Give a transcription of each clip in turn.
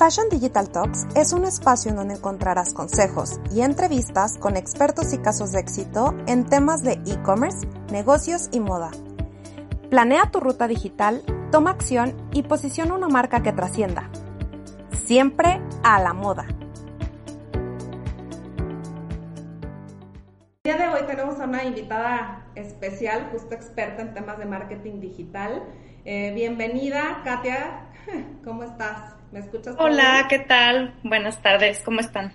Fashion Digital Talks es un espacio en donde encontrarás consejos y entrevistas con expertos y casos de éxito en temas de e-commerce, negocios y moda. Planea tu ruta digital, toma acción y posiciona una marca que trascienda. Siempre a la moda. El día de hoy tenemos a una invitada especial, justo experta en temas de marketing digital. Eh, bienvenida, Katia. ¿Cómo estás? ¿Me escuchas? Hola, ¿qué tal? Buenas tardes, ¿cómo están?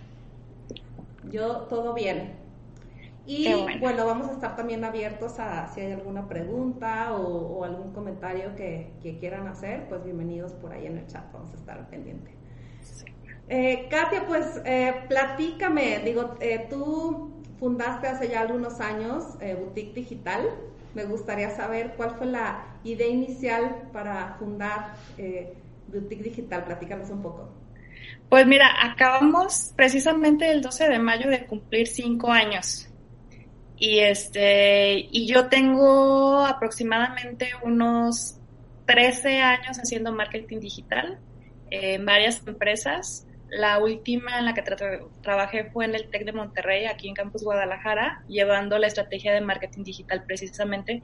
Yo todo bien. Y bueno. vamos a estar también abiertos a si hay alguna pregunta o, algún comentario que, quieran hacer, pues bienvenidos por ahí en el chat, vamos a estar pendiente. Eh, Katia, pues eh, platícame, digo, eh, tú fundaste hace ya algunos años Boutique Digital. Me gustaría saber cuál fue la idea inicial para fundar Boutique Digital. Platícanos un poco. Pues mira, acabamos precisamente el 12 de mayo de cumplir cinco años. Y este, y yo tengo aproximadamente unos 13 años haciendo marketing digital en varias empresas. La última en la que trabajé fue en el TEC de Monterrey, aquí en Campus Guadalajara, llevando la estrategia de marketing digital precisamente,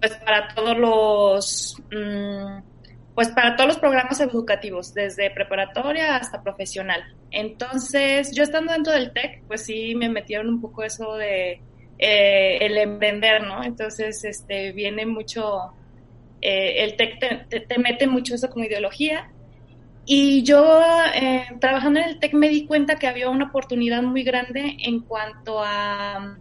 pues para todos los, mm, pues para todos los programas educativos, desde preparatoria hasta profesional. Entonces, yo estando dentro del TEC, pues sí me metieron un poco eso de eh, el emprender, ¿no? Entonces, este, viene mucho, eh, el TEC te, mete mucho eso como ideología. Y yo, eh, trabajando en el TEC, me di cuenta que había una oportunidad muy grande en cuanto a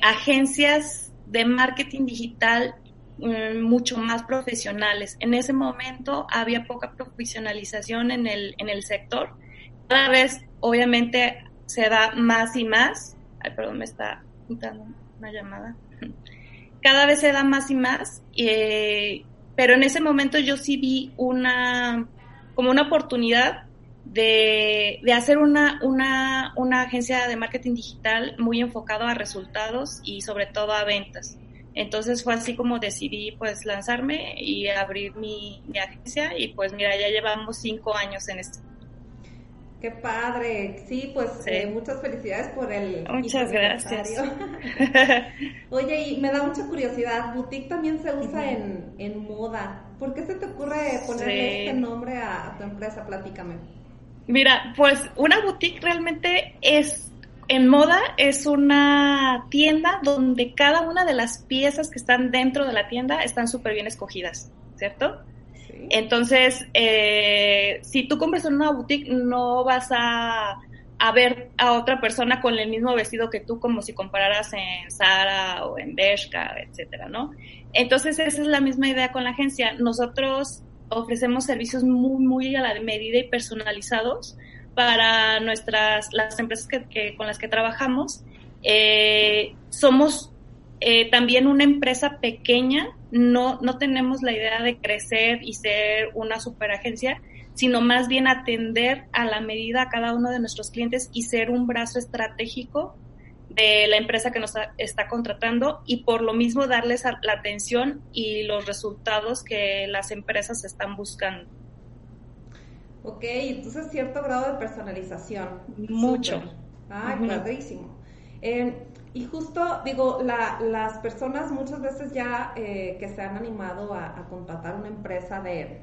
agencias de marketing digital mucho más profesionales. En ese momento había poca profesionalización en el, en el sector. Cada vez, obviamente, se da más y más Ay, perdón, me está dando una llamada. Cada vez se da más y más, eh, pero en ese momento yo sí vi una, como una oportunidad de, hacer una, una, una, agencia de marketing digital muy enfocado a resultados y sobre todo a ventas. Entonces fue así como decidí pues lanzarme y abrir mi, mi agencia y pues mira, ya llevamos cinco años en esto. Qué padre. Sí, pues eh, muchas felicidades por el. Muchas gracias. Oye, y me da mucha curiosidad. Boutique también se usa en, moda. ¿Por qué se te ocurre ponerle este nombre a, tu empresa? Platícame. Mira, pues una boutique realmente es en moda es una tienda donde cada una de las piezas que están dentro de la tienda están súper bien escogidas, ¿cierto? Entonces, eh, si tú compras en una boutique, no vas a, ver a otra persona con el mismo vestido que tú, como si compararas en Zara o en Bershka, etcétera, ¿no? Entonces, esa es la misma idea con la agencia. Nosotros ofrecemos servicios muy, muy a la medida y personalizados para nuestras, las empresas que, con las que trabajamos. Eh, somos eh, también una empresa pequeña, no, no tenemos la idea de crecer y ser una superagencia, sino más bien atender a la medida a cada uno de nuestros clientes y ser un brazo estratégico de la empresa que nos está contratando y por lo mismo darles la atención y los resultados que las empresas están buscando. Ok, entonces cierto grado de personalización. Mucho. Ay, padrísimo. Eh, y justo, digo, las personas muchas veces ya eh, que se han animado a, contratar una empresa de,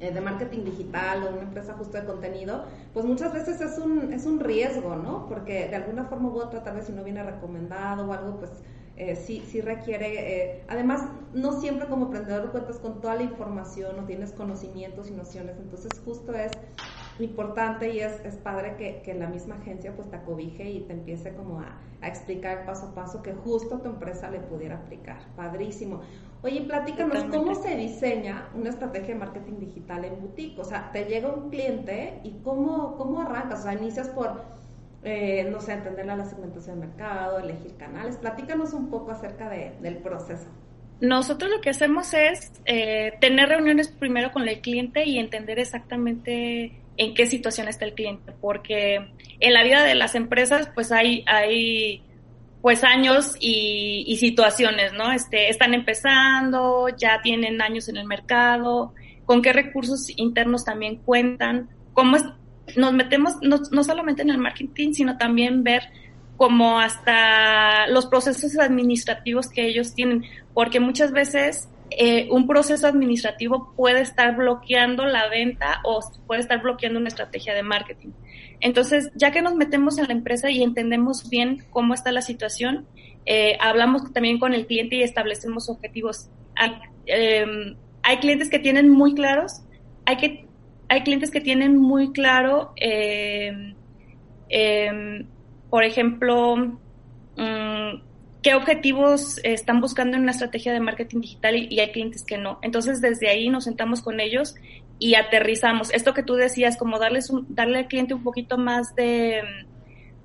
eh, de marketing digital o una empresa justo de contenido, pues muchas veces es un, es un riesgo, ¿no? Porque de alguna forma u otra, tal vez si no viene recomendado o algo, pues eh, sí, sí requiere, además, no siempre como emprendedor cuentas con toda la información o tienes conocimientos y nociones, entonces justo es importante y es, es padre que, que, la misma agencia pues te acobije y te empiece como a, a, explicar paso a paso que justo tu empresa le pudiera aplicar. Padrísimo. Oye, platícanos, ¿cómo se diseña una estrategia de marketing digital en boutique? O sea, te llega un cliente y ¿cómo, cómo arrancas? O sea, inicias por, eh, no sé, entender la segmentación de mercado, elegir canales. Platícanos un poco acerca de, del proceso. Nosotros lo que hacemos es eh, tener reuniones primero con el cliente y entender exactamente en qué situación está el cliente, porque en la vida de las empresas pues hay, hay pues años y, y situaciones, ¿no? Este, están empezando, ya tienen años en el mercado, con qué recursos internos también cuentan, cómo es, nos metemos no, no solamente en el marketing, sino también ver como hasta los procesos administrativos que ellos tienen, porque muchas veces eh, un proceso administrativo puede estar bloqueando la venta o puede estar bloqueando una estrategia de marketing. Entonces, ya que nos metemos en la empresa y entendemos bien cómo está la situación, eh, hablamos también con el cliente y establecemos objetivos. Hay, em, hay clientes que tienen muy claros, hay, que, hay clientes que tienen muy claro eh, por ejemplo, mm, qué objetivos están buscando en una estrategia de marketing digital y, hay clientes que no. Entonces, desde ahí nos sentamos con ellos y aterrizamos. Esto que tú decías, como darles darle al cliente un poquito más de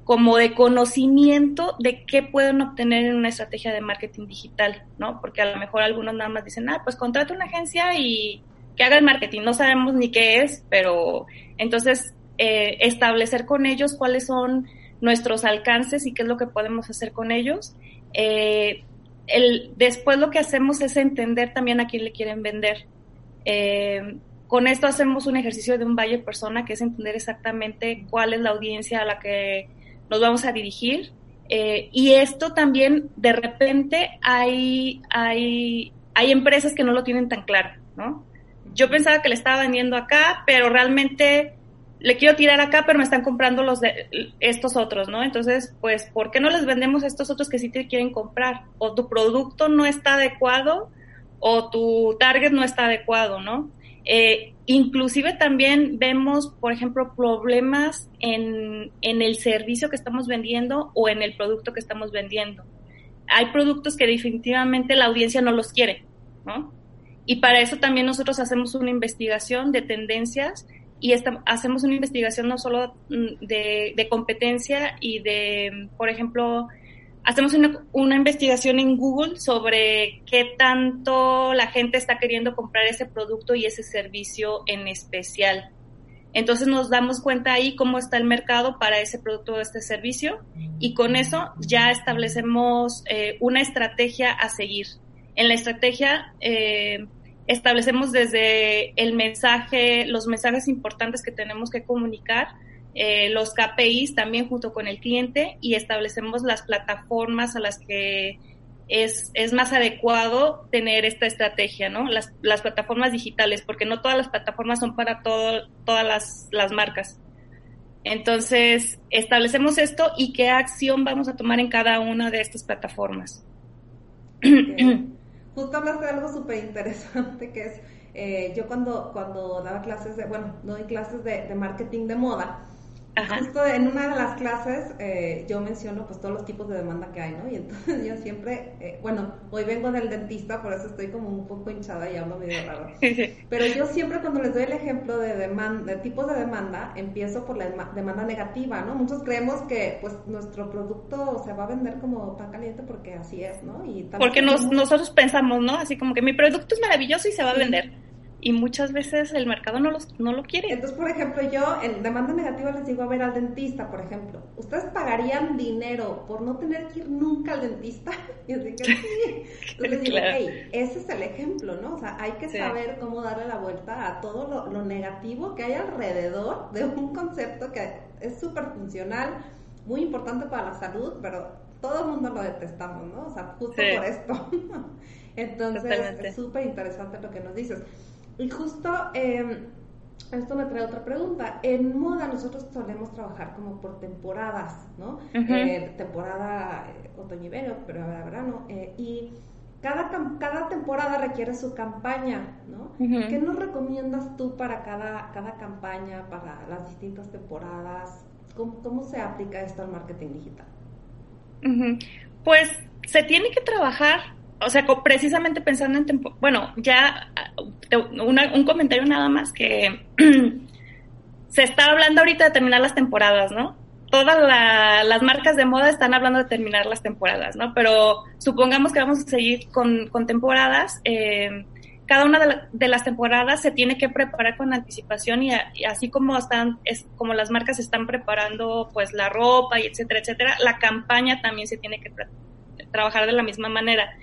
como de conocimiento de qué pueden obtener en una estrategia de marketing digital, ¿no? Porque a lo mejor algunos nada más dicen, ah, pues contrata una agencia y que haga el marketing. No sabemos ni qué es, pero entonces eh, establecer con ellos cuáles son nuestros alcances y qué es lo que podemos hacer con ellos. Eh, el, después lo que hacemos es entender también a quién le quieren vender. Eh, con esto hacemos un ejercicio de un valle persona, que es entender exactamente cuál es la audiencia a la que nos vamos a dirigir. Y esto también, de repente, hay, hay, hay empresas que no lo tienen tan claro, ¿no? Yo pensaba que le estaba vendiendo acá, pero realmente le quiero tirar acá, pero me están comprando los de estos otros, ¿no? Entonces, pues, ¿por qué no les vendemos a estos otros que sí te quieren comprar? O tu producto no está adecuado o tu target no está adecuado, ¿no? Eh, inclusive también vemos, por ejemplo, problemas en, en el servicio que estamos vendiendo o en el producto que estamos vendiendo. Hay productos que definitivamente la audiencia no los quiere, ¿no? Y para eso también nosotros hacemos una investigación de tendencias y hacemos una investigación no solo mm, de, competencia y de, por ejemplo, hacemos una, una, investigación en Google sobre qué tanto la gente está queriendo comprar ese producto y ese servicio en especial. Entonces nos damos cuenta ahí cómo está el mercado para ese producto o este servicio y con eso ya establecemos eh, una estrategia a seguir. En la estrategia eh, establecemos desde el mensaje, los mensajes importantes que tenemos que comunicar, eh, los KPIs también junto con el cliente y establecemos las plataformas a las que es, es más adecuado tener esta estrategia, ¿no? Las, las plataformas digitales, porque no todas las plataformas son para todo, todas las, las marcas. Entonces, establecemos esto y qué acción vamos a tomar en cada una de estas plataformas. Justo hablaste de algo súper interesante que es, eh, yo cuando, cuando daba clases de, bueno, no doy clases de marketing de moda, Justo en una de las clases eh, yo menciono pues todos los tipos de demanda que hay, ¿no? Y entonces yo siempre, eh, bueno, hoy vengo del dentista, por eso estoy como un poco hinchada y hablo medio raro. Pero yo siempre cuando les doy el ejemplo de, demanda, de tipos de demanda, empiezo por la demanda negativa, ¿no? Muchos creemos que pues nuestro producto se va a vender como pan caliente porque así es, ¿no? Y porque nosotros pensamos, ¿no? Así como que mi producto es maravilloso y se va a vender y muchas veces el mercado no, los, no lo quiere. Entonces, por ejemplo, yo en demanda negativa les digo a ver al dentista, por ejemplo, ¿ustedes pagarían dinero por no tener que ir nunca al dentista? Y así que sí. Entonces digo, hey, ese es el ejemplo, ¿no? O sea, hay que saber cómo darle la vuelta a todo lo, lo negativo que hay alrededor de un concepto que es súper funcional, muy importante para la salud, pero todo el mundo lo detestamos, ¿no? O sea, justo por esto. Entonces, es súper interesante lo que nos dices. Y justo em, esto me trae otra pregunta. En moda nosotros solemos trabajar como por temporadas, ¿no? Eh, temporada eh, otoño y verano, pero verano. Eh, y cada, cada temporada requiere su campaña, ¿no? ¿Qué nos recomiendas tú para cada, cada campaña, para las distintas temporadas? ¿Cómo, ¿Cómo, se aplica esto al marketing digital? Pues se tiene que trabajar o sea, precisamente pensando en bueno, ya un comentario nada más que se está hablando ahorita de terminar las temporadas, ¿no? Todas las marcas de moda están hablando de terminar las temporadas, ¿no? Pero supongamos que vamos a seguir con, temporadas. Eh, cada una de, las temporadas se tiene que preparar con anticipación y, así como están, es como las marcas están preparando pues la ropa y etcétera, etcétera, la campaña también se tiene que trabajar de la misma manera.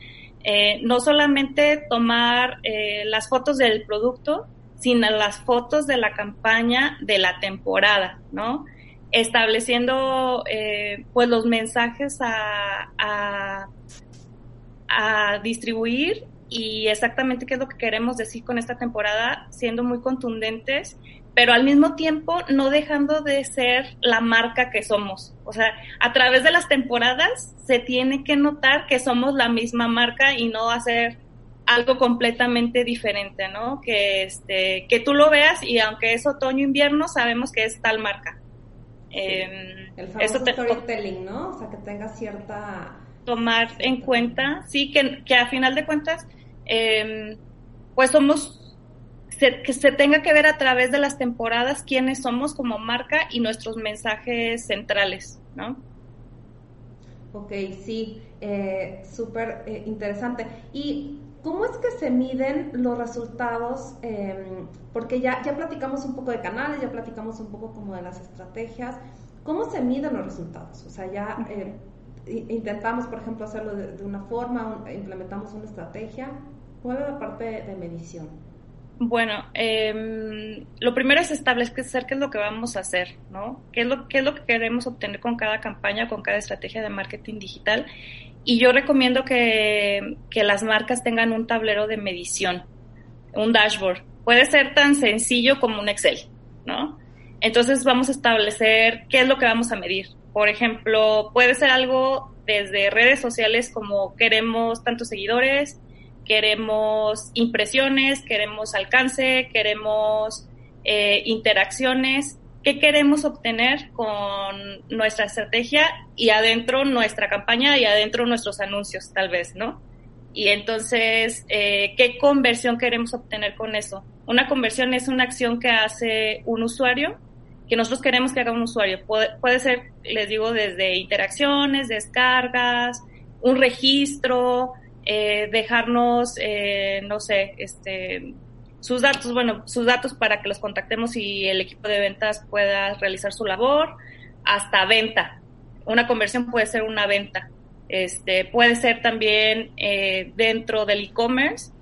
Eh, no solamente tomar eh, las fotos del producto, sin las fotos de la campaña de la temporada, ¿no? Estableciendo eh, pues los mensajes a, a, a distribuir y exactamente qué es lo que queremos decir con esta temporada, siendo muy contundentes pero al mismo tiempo no dejando de ser la marca que somos. O sea, a través de las temporadas se tiene que notar que somos la misma marca y no hacer algo completamente diferente, ¿no? Que este, que tú lo veas y aunque es otoño invierno sabemos que es tal marca. Em, el famoso storytelling, ¿no? O sea, que tenga cierta tomar en cuenta, sí, que, que a final de cuentas, eh, pues somos que se tenga que ver a través de las temporadas quiénes somos como marca y nuestros mensajes centrales, ¿no? Ok, sí, eh, súper eh, interesante. ¿Y cómo es que se miden los resultados? Em, porque ya, ya platicamos un poco de canales, ya platicamos un poco como de las estrategias. ¿Cómo se miden los resultados? O sea, ya eh, intentamos, por ejemplo, hacerlo de, una forma, implementamos una estrategia. ¿Cuál es la parte de medición? Bueno, eh, lo primero es establecer qué es lo que vamos a hacer, ¿no? ¿Qué es, lo, ¿Qué es lo que queremos obtener con cada campaña, con cada estrategia de marketing digital? Y yo recomiendo que, que las marcas tengan un tablero de medición, un dashboard. Puede ser tan sencillo como un Excel, ¿no? Entonces vamos a establecer qué es lo que vamos a medir. Por ejemplo, puede ser algo desde redes sociales como queremos tantos seguidores, queremos impresiones, queremos alcance, queremos eh, interacciones, qué queremos obtener con nuestra estrategia y adentro nuestra campaña y adentro nuestros anuncios, tal vez, ¿no? Y entonces, eh, ¿qué conversión queremos obtener con eso? Una conversión es una acción que hace un usuario, que nosotros queremos que haga un usuario. Puede, puede ser, les digo, desde interacciones, descargas, un registro, eh, dejarnos, eh, no sé, este, sus datos, bueno, sus datos para que los contactemos y el equipo de ventas pueda realizar su labor, hasta venta. Una conversión puede ser una venta. Este, puede ser también eh, dentro del e-commerce,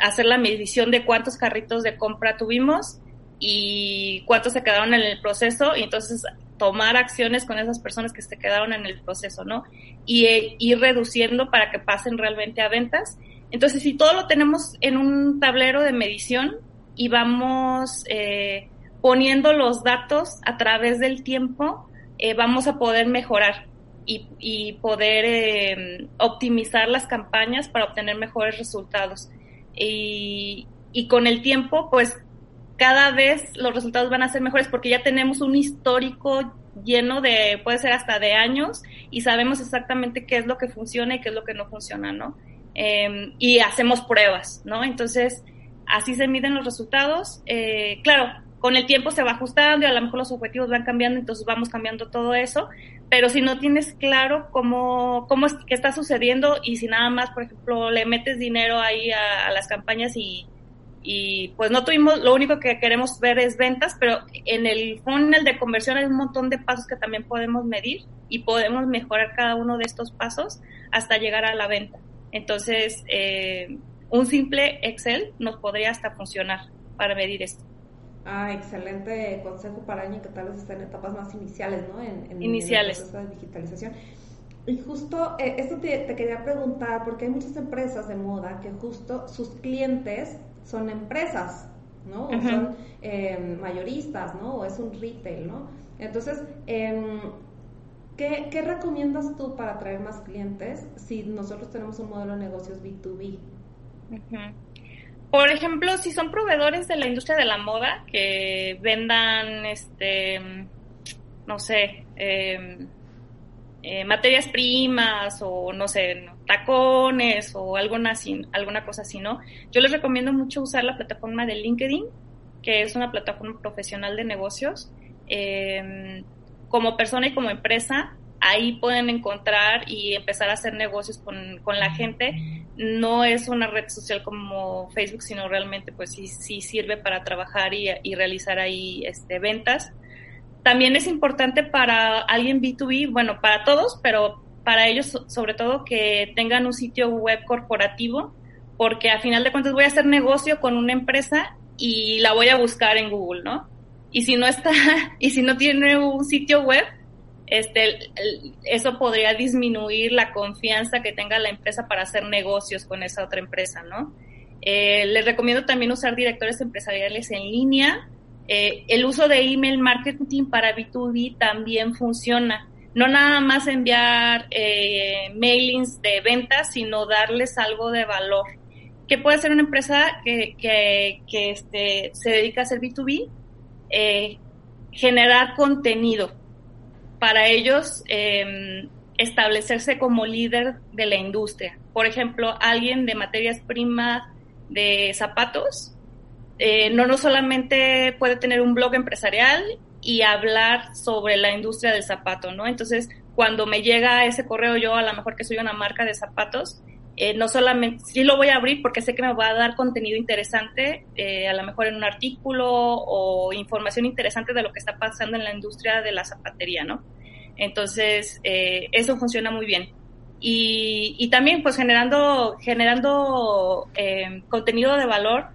hacer la medición de cuántos carritos de compra tuvimos y cuántos se quedaron en el proceso y entonces tomar acciones con esas personas que se quedaron en el proceso, ¿no? Y eh, ir reduciendo para que pasen realmente a ventas. Entonces, si todo lo tenemos en un tablero de medición y vamos eh, poniendo los datos a través del tiempo, eh, vamos a poder mejorar y, y poder optimizar las campañas para obtener mejores resultados. Y, y con el tiempo, pues cada vez los resultados van a ser mejores porque ya tenemos un histórico lleno de, puede ser hasta de años, y sabemos exactamente qué es lo que funciona y qué es lo que no funciona, ¿no? Em, y hacemos pruebas, ¿no? Entonces, así se miden los resultados. Eh, claro, con el tiempo se va ajustando y a lo mejor los objetivos van cambiando, entonces vamos cambiando todo eso, pero si no tienes claro cómo, cómo es que está sucediendo y si nada más, por ejemplo, le metes dinero ahí a las campañas y, y pues no tuvimos, lo único que queremos ver es ventas, pero en el funnel de conversión hay un montón de pasos que también podemos medir y podemos mejorar cada uno de estos pasos hasta llegar a la venta. Entonces, eh, un simple Excel nos podría hasta funcionar para medir esto. Ah, excelente consejo para alguien que tal vez está en etapas más iniciales, ¿no? En, iniciales. el proceso de digitalización. Y justo eh, esto te, te, quería preguntar, porque hay muchas empresas de moda que justo sus clientes son empresas, ¿no? O son em, mayoristas, ¿no? O es un retail, ¿no? Entonces, em, ¿qué, recomiendas tú para atraer más clientes si nosotros tenemos un modelo de negocios B2B? Por ejemplo, si son proveedores de la industria de la moda que vendan, este, no sé, eh, eh, materias primas o no sé, tacones o alguna, alguna cosa así, ¿no? Yo les recomiendo mucho usar la plataforma de LinkedIn, que es una plataforma profesional de negocios. Em, como persona y como empresa, ahí pueden encontrar y empezar a hacer negocios con, con, la gente. No es una red social como Facebook, sino realmente pues sí, sí sirve para trabajar y, y realizar ahí este, ventas. También es importante para alguien B2B, bueno, para todos, pero para ellos sobre todo que tengan un sitio web corporativo, porque a final de cuentas voy a hacer negocio con una empresa y la voy a buscar en Google, ¿no? Y si no está, y si no tiene un sitio web, este, eso podría disminuir la confianza que tenga la empresa para hacer negocios con esa otra empresa, ¿no? Eh, les recomiendo también usar directores empresariales en línea. Eh, el uso de email marketing para B2B también funciona. No nada más enviar eh, mailings de ventas, sino darles algo de valor. ¿Qué puede ser una empresa que, que, este, se dedica a hacer B2B? Eh, generar contenido para ellos em, establecerse como líder de la industria. Por ejemplo, alguien de materias primas de zapatos eh, no, no solamente puede tener un blog empresarial y hablar sobre la industria del zapato, ¿no? Entonces, cuando me llega ese correo, yo a lo mejor que soy una marca de zapatos, eh, no solamente, sí lo voy a abrir porque sé que me va a dar contenido interesante, eh, a lo mejor en un artículo o información interesante de lo que está pasando en la industria de la zapatería, ¿no? Entonces, eh, eso funciona muy bien. Y, y también, pues, generando, generando contenido de valor,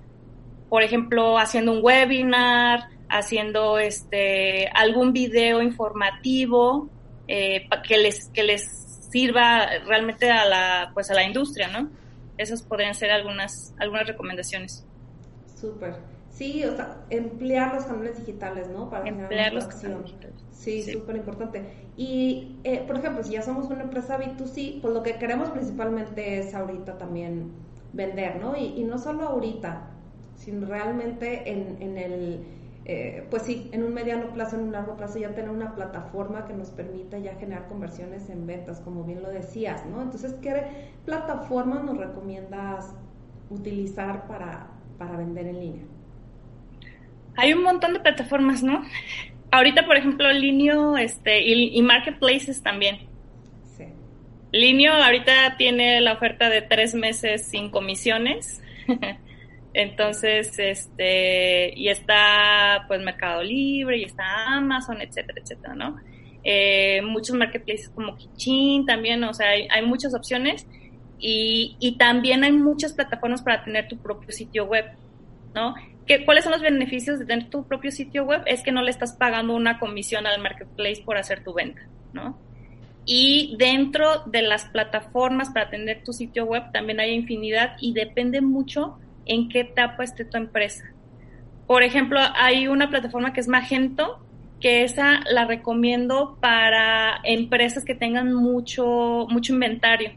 por ejemplo, haciendo un webinar, haciendo este, algún video informativo que, les, que les sirva realmente a la, pues a la industria, ¿no? Esas podrían ser algunas, algunas recomendaciones. Súper. Sí, o sea, emplear los canales digitales, ¿no? Para emplear los canales Sí, súper importante. Y, eh, por ejemplo, si ya somos una empresa B2C, pues lo que queremos principalmente es ahorita también vender, ¿no? Y, y no solo ahorita, sino realmente en, en el eh, pues sí, en un mediano plazo, en un largo plazo, ya tener una plataforma que nos permita ya generar conversiones en ventas, como bien lo decías, ¿no? Entonces, ¿qué plataforma nos recomiendas utilizar para, para vender en línea? Hay un montón de plataformas, ¿no? Ahorita, por ejemplo, Linio este, y, y Marketplaces también. Sí. Linio ahorita tiene la oferta de tres meses sin comisiones. Entonces, este, y está pues Mercado Libre, y está Amazon, etcétera, etcétera, ¿no? Eh, muchos marketplaces como Kichin también, o sea, hay, muchas opciones y, y, también hay muchas plataformas para tener tu propio sitio web, ¿no? ¿Qué, ¿Cuáles son los beneficios de tener tu propio sitio web? Es que no le estás pagando una comisión al marketplace por hacer tu venta, ¿no? Y dentro de las plataformas para tener tu sitio web también hay infinidad y depende mucho en qué etapa esté tu empresa. Por ejemplo, hay una plataforma que es Magento, que esa la recomiendo para empresas que tengan mucho, mucho inventario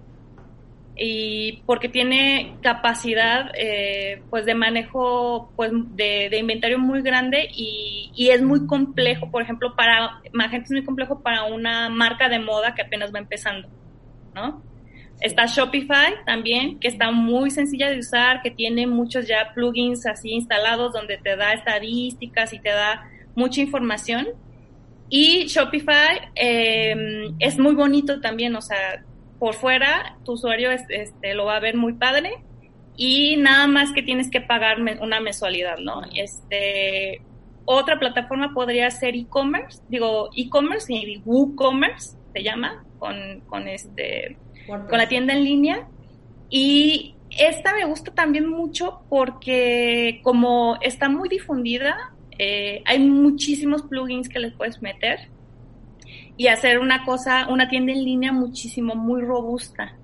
y porque tiene capacidad eh, pues de manejo pues de, inventario muy grande y, y, es muy complejo por ejemplo para Magento es muy complejo para una marca de moda que apenas va empezando no Está Shopify también, que está muy sencilla de usar, que tiene muchos ya plugins así instalados donde te da estadísticas y te da mucha información. Y Shopify em, es muy bonito también, o sea, por fuera tu usuario este, lo va a ver muy padre y nada más que tienes que pagar una mensualidad, ¿no? Este, otra plataforma podría ser e-commerce, digo e-commerce y WooCommerce se llama, con, con este con la tienda en línea. Y esta me gusta también mucho porque como está muy difundida, eh, hay muchísimos plugins que les puedes meter y hacer una cosa, una tienda en línea muchísimo, muy robusta,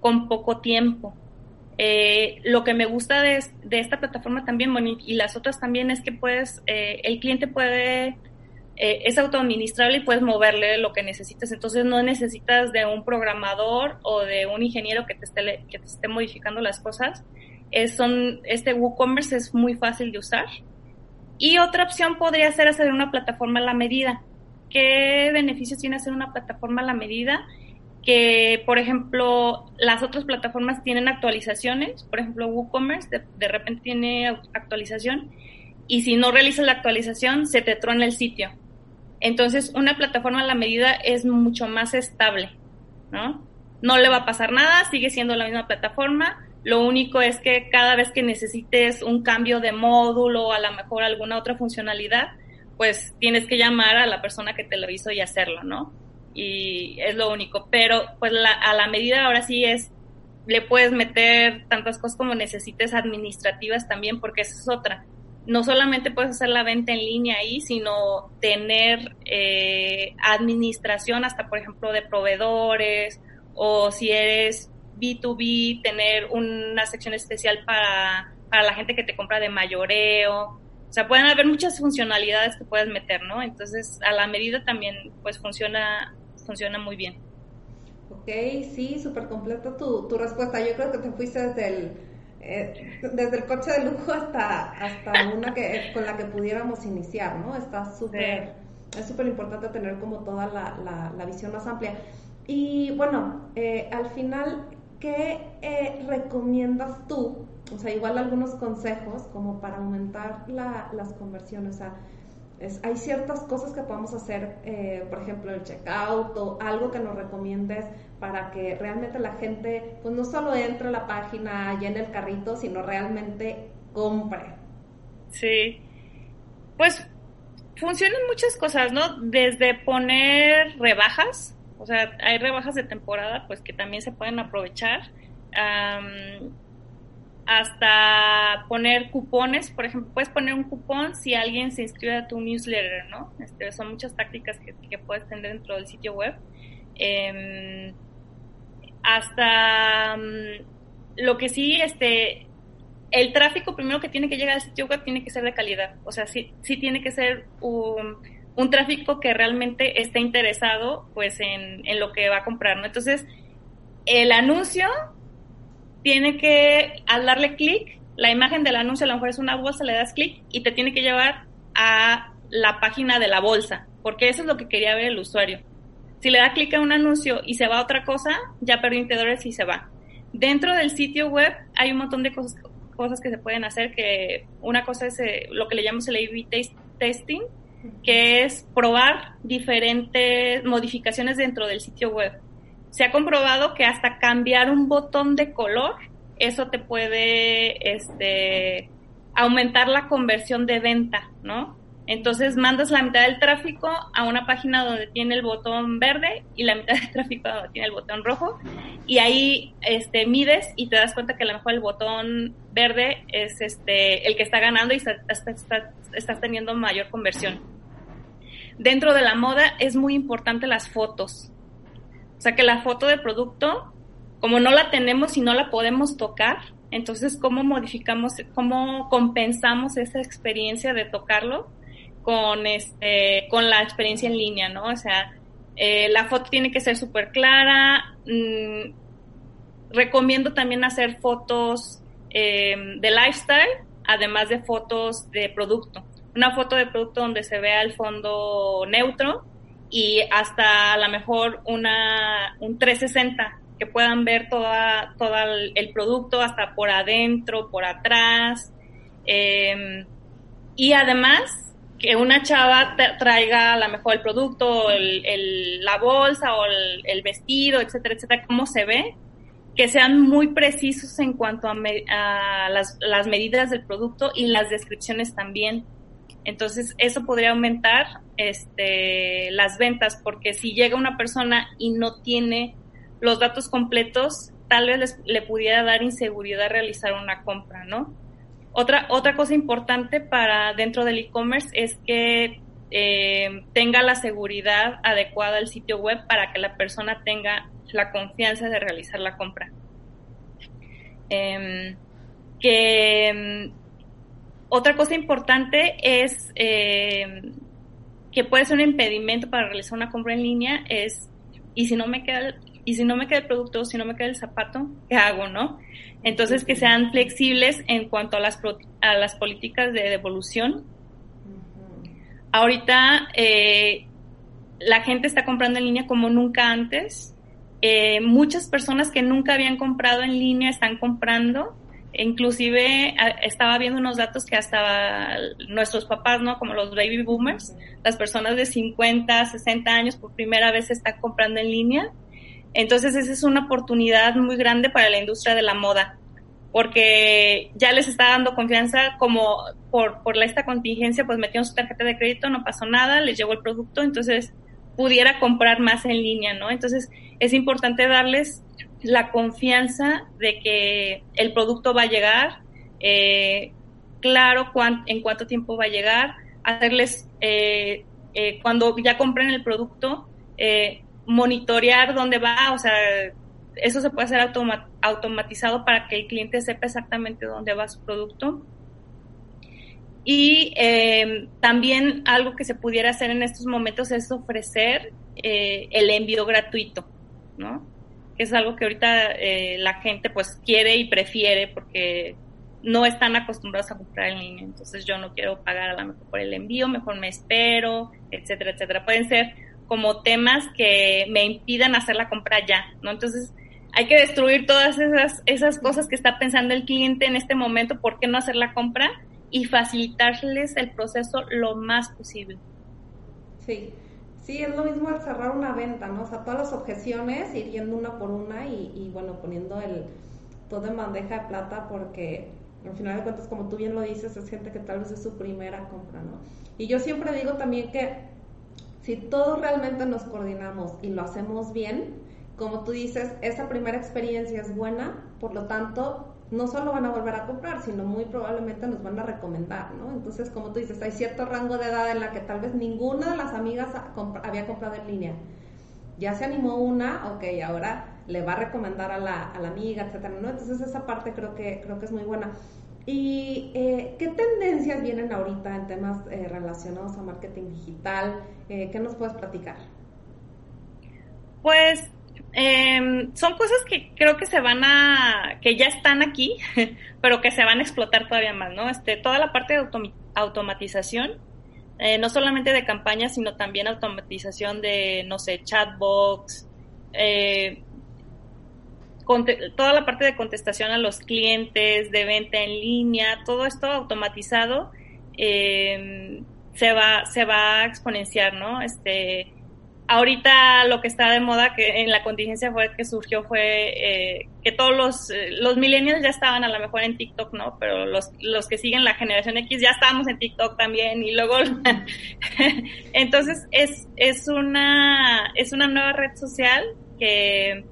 con poco tiempo. Eh, lo que me gusta de, esta plataforma también, y las otras también, es que puedes, eh, el cliente puede eh, es autoadministrable y puedes moverle lo que necesites. Entonces no necesitas de un programador o de un ingeniero que te esté, que te esté modificando las cosas. Es, son, este WooCommerce es muy fácil de usar. Y otra opción podría ser hacer una plataforma a la medida. ¿Qué beneficios tiene hacer una plataforma a la medida? Que, por ejemplo, las otras plataformas tienen actualizaciones. Por ejemplo, WooCommerce de, repente tiene actualización. Y si no realizas la actualización, se te trona el sitio entonces, una plataforma a la medida es mucho más estable, ¿no? No le va a pasar nada, sigue siendo la misma plataforma. Lo único es que cada vez que necesites un cambio de módulo o a lo mejor alguna otra funcionalidad, pues tienes que llamar a la persona que te lo hizo y hacerlo, ¿no? Y es lo único. Pero pues a la medida ahora sí es, le puedes meter tantas cosas como necesites administrativas también, porque esa es otra no solamente puedes hacer la venta en línea ahí, sino tener eh, administración hasta, por ejemplo, de proveedores o si eres B2B, tener una sección especial para, para la gente que te compra de mayoreo. O sea, pueden haber muchas funcionalidades que puedes meter, ¿no? Entonces, a la medida también, pues funciona, funciona muy bien. Ok, sí, súper completa tu, tu respuesta. Yo creo que te fuiste desde el eh, desde el coche de lujo hasta, hasta una que, con la que pudiéramos iniciar, ¿no? Está súper, es súper importante tener como toda la, la, visión más amplia. Y bueno, eh, al final, ¿qué eh, recomiendas tú? O sea, igual algunos consejos como para aumentar la, las conversiones. O sea, hay ciertas cosas que podemos hacer, eh, por ejemplo, el checkout o algo que nos recomiendes para que realmente la gente, pues no solo entre a la página, llene el carrito, sino realmente compre. Sí, pues funcionan muchas cosas, ¿no? Desde poner rebajas, o sea, hay rebajas de temporada, pues que también se pueden aprovechar hasta poner cupones, por ejemplo, puedes poner un cupón si alguien se inscribe a tu newsletter, ¿no? Este, son muchas tácticas que, puedes tener dentro del sitio web. Em, hasta mm, lo que sí, este, el tráfico primero que tiene que llegar al sitio web tiene que ser de calidad, o sea, sí, sí tiene que ser un, un tráfico que realmente esté interesado, pues, en, en lo que va a comprar, ¿no? Entonces, el anuncio tiene que, al darle clic, la imagen del anuncio a lo mejor es una bolsa, le das clic y te tiene que llevar a la página de la bolsa, porque eso es lo que quería ver el usuario. Si le da clic a un anuncio y se va a otra cosa, ya perdió dólares y se va. Dentro del sitio web hay un montón de cosas, cosas que se pueden hacer, que una cosa es eh, lo que le llamamos el A-B testing, que es probar diferentes modificaciones dentro del sitio web se ha comprobado que hasta cambiar un botón de color, eso te puede este, aumentar la conversión de venta, ¿no? Entonces mandas la mitad del tráfico a una página donde tiene el botón verde y la mitad del tráfico donde tiene el botón rojo y ahí este, mides y te das cuenta que a lo mejor el botón verde es este, el que está ganando y estás teniendo mayor conversión. Dentro de la moda es muy importante las fotos. O sea que la foto de producto, como no la tenemos y no la podemos tocar, entonces cómo modificamos, cómo compensamos esa experiencia de tocarlo con este, con la experiencia en línea, ¿no? O sea, eh, la foto tiene que ser súper clara. Mm, recomiendo también hacer fotos eh, de lifestyle, además de fotos de producto. Una foto de producto donde se vea el fondo neutro y hasta a lo mejor una, un 360, que puedan ver toda, todo el, producto hasta por adentro, por atrás. Em, y además que una chava traiga a lo mejor el producto, el, la bolsa o el, vestido, etcétera, etcétera, cómo se ve, que sean muy precisos en cuanto a, a las, las medidas del producto y las descripciones también entonces, eso podría aumentar este, las ventas, porque si llega una persona y no tiene los datos completos, tal vez le pudiera dar inseguridad realizar una compra, ¿no? Otra, otra cosa importante para dentro del e-commerce es que eh, tenga la seguridad adecuada al sitio web para que la persona tenga la confianza de realizar la compra. Em, que otra cosa importante es eh, que puede ser un impedimento para realizar una compra en línea es y si no me queda el, y si no me queda el producto, si no me queda el zapato, ¿qué hago, no? Entonces que sean flexibles en cuanto a las a las políticas de devolución. Ahorita eh, la gente está comprando en línea como nunca antes. Eh, muchas personas que nunca habían comprado en línea están comprando Inclusive estaba viendo unos datos que hasta nuestros papás, ¿no? Como los baby boomers, las personas de 50, 60 años por primera vez están comprando en línea. Entonces esa es una oportunidad muy grande para la industria de la moda, porque ya les está dando confianza como por, por esta contingencia, pues metieron su tarjeta de crédito, no pasó nada, les llegó el producto, entonces pudiera comprar más en línea, ¿no? Entonces es importante darles la confianza de que el producto va a llegar. Eh, claro en cuánto tiempo va a llegar, hacerles, eh, eh, cuando ya compren el producto, eh, monitorear dónde va, o sea, eso se puede hacer automatizado para que el cliente sepa exactamente dónde va su producto. Y también algo que se pudiera hacer en estos momentos es ofrecer el envío gratuito, ¿no? Que es algo que ahorita la gente pues quiere y prefiere porque no están acostumbrados a comprar en línea, entonces yo no quiero pagar a la mejor por el envío, mejor me espero, etcétera, etcétera. Pueden ser como temas que me impidan hacer la compra ya, ¿no? Entonces hay que destruir todas esas, esas cosas que está pensando el cliente en este momento, ¿por qué no hacer la compra? Y facilitarles el proceso lo más posible. Sí, sí, es lo mismo al cerrar una venta, ¿no? O sea, todas las objeciones, ir yendo una por una y, y bueno, poniendo el todo en bandeja de plata porque al final de cuentas, como tú bien lo dices, es gente que tal vez es su primera compra, ¿no? Y yo siempre digo también que si todos realmente nos coordinamos y lo hacemos bien, como tú dices, esa primera experiencia es buena, por lo tanto, no solo van a volver a comprar, sino muy probablemente nos van a recomendar, ¿no? Entonces, como tú dices, hay cierto rango de edad en la que tal vez ninguna de las amigas había comprado en línea. Ya se animó una, ok, ahora le va a recomendar a la, a la amiga, etcétera, ¿no? Entonces esa parte creo que, creo que es muy buena. ¿Y eh, qué tendencias vienen ahorita en temas eh, relacionados a marketing digital? Eh, ¿Qué nos puedes platicar? Pues em, son cosas que creo que se van a, que ya están aquí, pero que se van a explotar todavía más, ¿no? Este, toda la parte de automatización, no solamente de campañas, sino también automatización de, no sé, chatbots, eh, toda la parte de contestación a los clientes, de venta en línea, todo esto automatizado eh, se va se va a exponenciar, ¿no? Este ahorita lo que está de moda que en la contingencia fue que surgió fue eh, que todos los, los millennials ya estaban a lo mejor en TikTok, ¿no? Pero los, los que siguen la generación X ya estábamos en TikTok también y luego entonces es, es una es una nueva red social que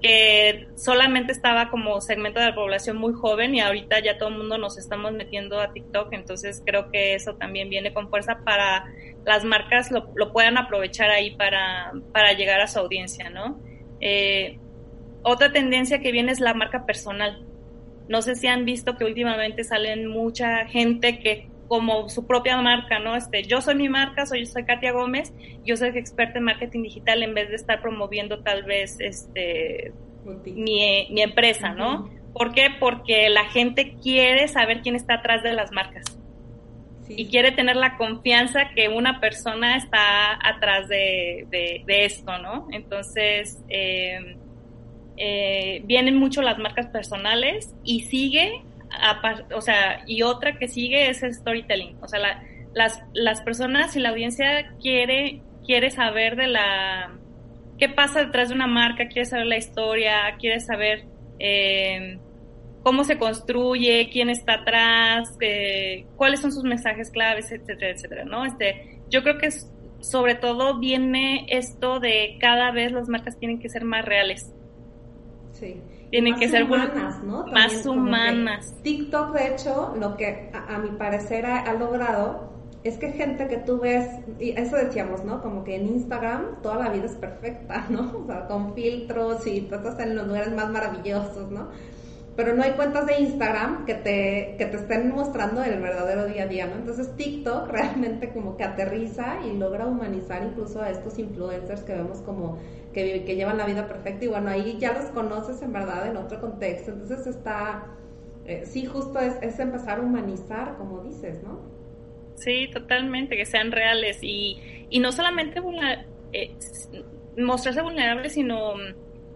que solamente estaba como segmento de la población muy joven y ahorita ya todo el mundo nos estamos metiendo a TikTok, entonces creo que eso también viene con fuerza para las marcas lo, puedan aprovechar ahí para, para, llegar a su audiencia, ¿no? Eh, otra tendencia que viene es la marca personal. No sé si han visto que últimamente salen mucha gente que como su propia marca, ¿no? Este, yo soy mi marca, soy, soy Katia Gómez, yo soy experta en marketing digital en vez de estar promoviendo tal vez este mi, mi empresa, ¿no? ¿Por qué? Porque la gente quiere saber quién está atrás de las marcas. Y quiere tener la confianza que una persona está atrás de, de, esto, ¿no? Entonces, eh, eh, vienen mucho las marcas personales y sigue o sea, y otra que sigue es el storytelling. O sea, las, las personas y la audiencia quiere, quiere saber de la qué pasa detrás de una marca, quiere saber la historia, quiere saber eh, cómo se construye, quién está atrás, eh, cuáles son sus mensajes claves, etcétera, etcétera, ¿no? Este, yo creo que sobre todo viene esto de cada vez las marcas tienen que ser más reales. Sí tienen que ser humanas, ¿no? más humanas. TikTok, de hecho, lo que a, mi parecer ha, logrado es que gente que tú ves, y eso decíamos, ¿no? Como que en Instagram toda la vida es perfecta, ¿no? O sea, con filtros y tú estás en los lugares más maravillosos, ¿no? Pero no hay cuentas de Instagram que te, que te estén mostrando el verdadero día a día, ¿no? Entonces TikTok realmente como que aterriza y logra humanizar incluso a estos influencers que vemos como que, que llevan la vida perfecta y bueno, ahí ya los conoces en verdad en otro contexto. Entonces está, eh, sí, justo es, empezar a humanizar, como dices, ¿no? Sí, totalmente, que sean reales y, y no solamente eh, mostrarse vulnerables, sino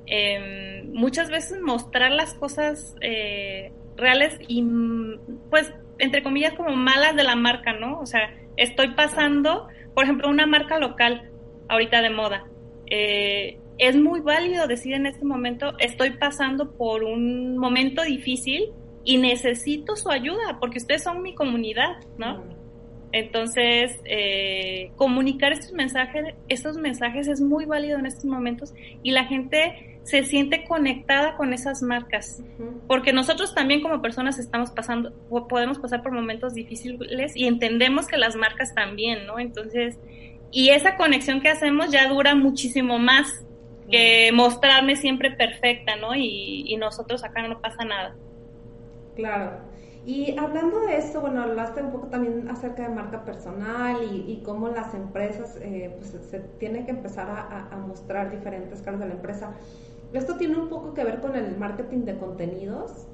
em, muchas veces mostrar las cosas eh, reales y pues entre comillas como malas de la marca, ¿no? O sea, estoy pasando, por ejemplo, una marca local ahorita de moda eh, es muy válido decir en este momento, estoy pasando por un momento difícil y necesito su ayuda, porque ustedes son mi comunidad, ¿no? Entonces, eh, comunicar estos mensajes, estos mensajes es muy válido en estos momentos y la gente se siente conectada con esas marcas, porque nosotros también como personas estamos pasando, podemos pasar por momentos difíciles y entendemos que las marcas también, ¿no? Entonces, y esa conexión que hacemos ya dura muchísimo más que mostrarme siempre perfecta, ¿no? Y, y nosotros acá no pasa nada. Claro. Y hablando de esto, bueno, hablaste un poco también acerca de marca personal y, cómo las empresas eh, pues, se tienen que empezar a, mostrar diferentes caras de la empresa. ¿Esto tiene un poco que ver con el marketing de contenidos?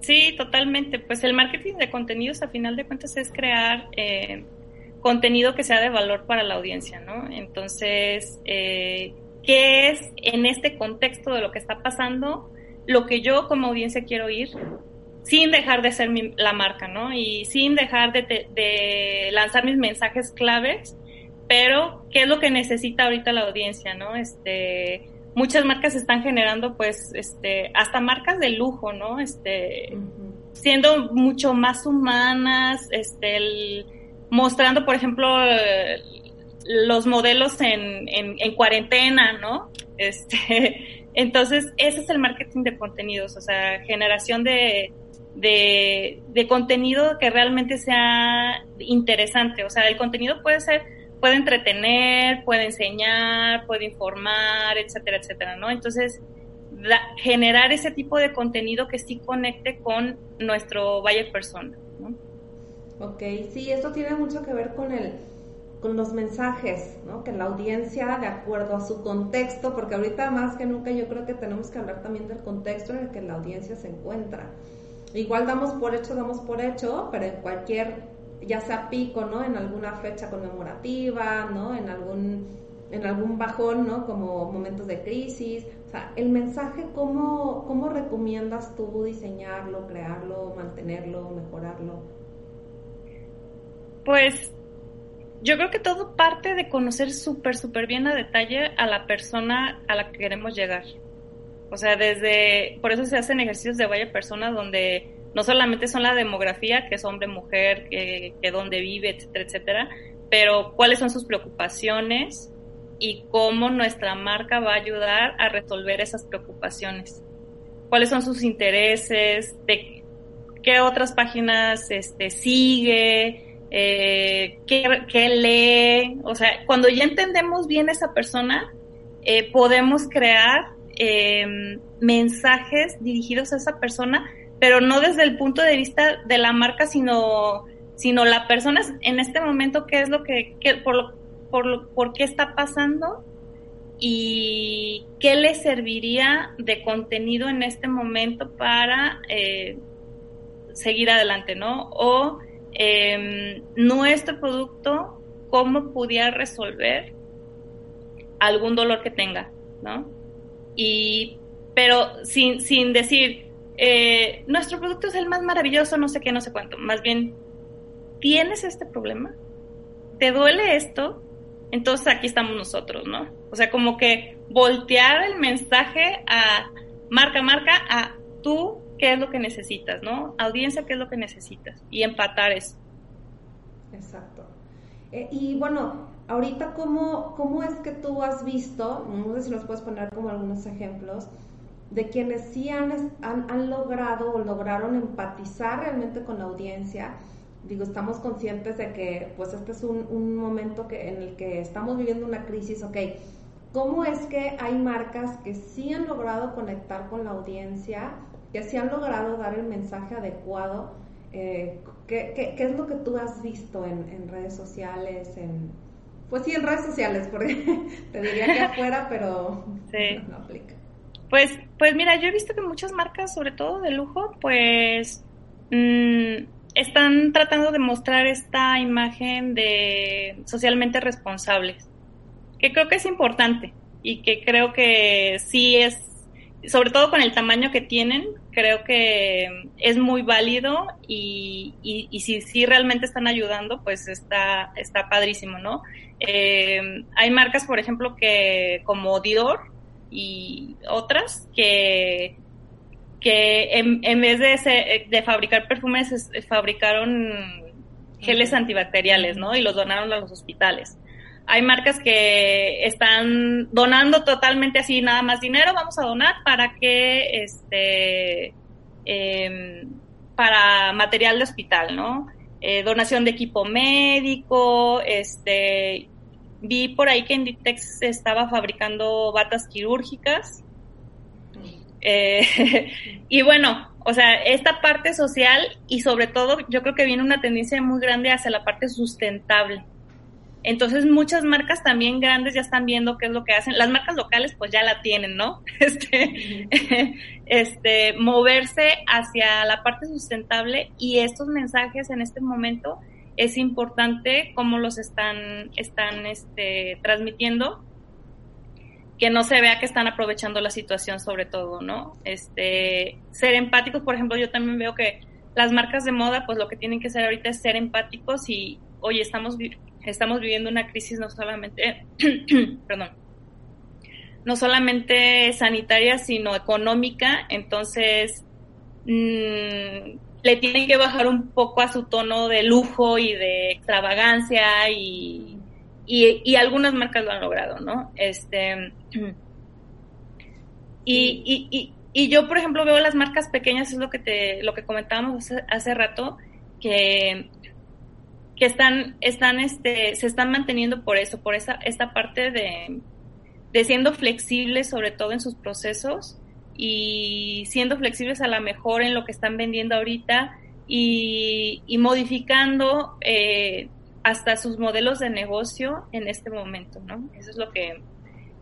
Sí, totalmente. Pues el marketing de contenidos, a final de cuentas, es crear eh, contenido que sea de valor para la audiencia, ¿no? Entonces, eh, ¿qué es en este contexto de lo que está pasando? Lo que yo como audiencia quiero oír, sin dejar de ser la marca, ¿no? Y sin dejar de, lanzar mis mensajes claves, pero ¿qué es lo que necesita ahorita la audiencia, ¿no? Este, muchas marcas están generando, pues, este, hasta marcas de lujo, ¿no? Este, siendo mucho más humanas, este, mostrando, por ejemplo, los modelos en, en, cuarentena, ¿no? Este, entonces, ese es el marketing de contenidos, o sea, generación de, de, contenido que realmente sea interesante. O sea, el contenido puede ser, puede entretener, puede enseñar, puede informar, etcétera, etcétera, ¿no? Entonces, generar ese tipo de contenido que sí conecte con nuestro buyer persona. Ok, sí, esto tiene mucho que ver con el con los mensajes, ¿no? Que la audiencia, de acuerdo a su contexto, porque ahorita más que nunca yo creo que tenemos que hablar también del contexto en el que la audiencia se encuentra. Igual damos por hecho, damos por hecho, pero en cualquier, ya sea pico, ¿no? En alguna fecha conmemorativa, ¿no? En algún, en algún bajón, ¿no? Como momentos de crisis. O sea, el mensaje, ¿cómo, cómo recomiendas tú diseñarlo, crearlo, mantenerlo, mejorarlo? Pues yo creo que todo parte de conocer súper, súper bien a detalle a la persona a la que queremos llegar. O sea, desde, por eso se hacen ejercicios de vaya persona donde no solamente son la demografía, que es hombre, mujer, que, que dónde vive, etcétera, etcétera, pero cuáles son sus preocupaciones y cómo nuestra marca va a ayudar a resolver esas preocupaciones. Cuáles son sus intereses, de qué otras páginas este, sigue, eh, qué, qué, lee. O sea, cuando ya entendemos bien esa persona, eh, podemos crear eh, mensajes dirigidos a esa persona, pero no desde el punto de vista de la marca, sino, sino la persona en este momento, qué es lo que, por, lo, por, lo, por qué está pasando y qué le serviría de contenido en este momento para eh, seguir adelante, ¿no? O em, nuestro producto, cómo pudiera resolver algún dolor que tenga, ¿no? y pero sin, sin decir, eh, nuestro producto es el más maravilloso, no sé qué, no sé cuánto. Más bien, ¿tienes este problema? ¿Te duele esto? Entonces aquí estamos nosotros, ¿no? O sea, como que voltear el mensaje a marca, marca, a tú, qué es lo que necesitas, ¿no? Audiencia, qué es lo que necesitas. Y empatar eso. Exacto. Eh, y bueno, ahorita, ¿cómo, ¿cómo es que tú has visto, no sé si nos puedes poner como algunos ejemplos, de quienes sí han, han, logrado o lograron empatizar realmente con la audiencia? Digo, estamos conscientes de que pues este es un, un momento que, en el que estamos viviendo una crisis, ok. ¿Cómo es que hay marcas que sí han logrado conectar con la audiencia, que sí han logrado dar el mensaje adecuado? Eh, ¿qué, qué, qué, es lo que tú has visto en, en redes sociales, en, pues sí, en redes sociales, porque te diría que afuera, pero no, aplica. Pues, pues mira, yo he visto que muchas marcas, sobre todo de lujo, pues mm, están tratando de mostrar esta imagen de socialmente responsables, que creo que es importante y que creo que sí es, sobre todo con el tamaño que tienen, creo que es muy válido y, y, y si, si realmente están ayudando, pues está, está padrísimo, ¿no? Eh, hay marcas, por ejemplo, que como Dior y otras que, que en, vez de, de fabricar perfumes fabricaron geles antibacteriales, ¿no? Y los donaron a los hospitales. Hay marcas que están donando totalmente así, nada más dinero, vamos a donar para que, este, em, para material de hospital, ¿no? Eh, donación de equipo médico, este, vi por ahí que Inditex estaba fabricando batas quirúrgicas. Eh, y bueno, o sea, esta parte social y sobre todo yo creo que viene una tendencia muy grande hacia la parte sustentable. Entonces muchas marcas también grandes ya están viendo qué es lo que hacen. Las marcas locales pues ya la tienen, ¿no? Este, este, moverse hacia la parte sustentable y estos mensajes en este momento es importante cómo los están, están este, transmitiendo, que no se vea que están aprovechando la situación sobre todo, ¿no? Este, ser empáticos, por ejemplo, yo también veo que las marcas de moda, pues lo que tienen que hacer ahorita es ser empáticos y, oye, estamos, estamos viviendo una crisis no solamente, perdón, no solamente sanitaria, sino económica, entonces, mmm, le tienen que bajar un poco a su tono de lujo y de extravagancia y, y, algunas marcas lo han logrado, ¿no? Este, y, y, y, yo, por ejemplo, veo las marcas pequeñas, es lo que te, lo que comentábamos hace, rato, que, que están, están, este, se están manteniendo por eso, por esa, esta parte de, de siendo flexibles, sobre todo en sus procesos, y siendo flexibles a la mejor en lo que están vendiendo ahorita y, modificando eh, hasta sus modelos de negocio en este momento, ¿no? Eso es lo que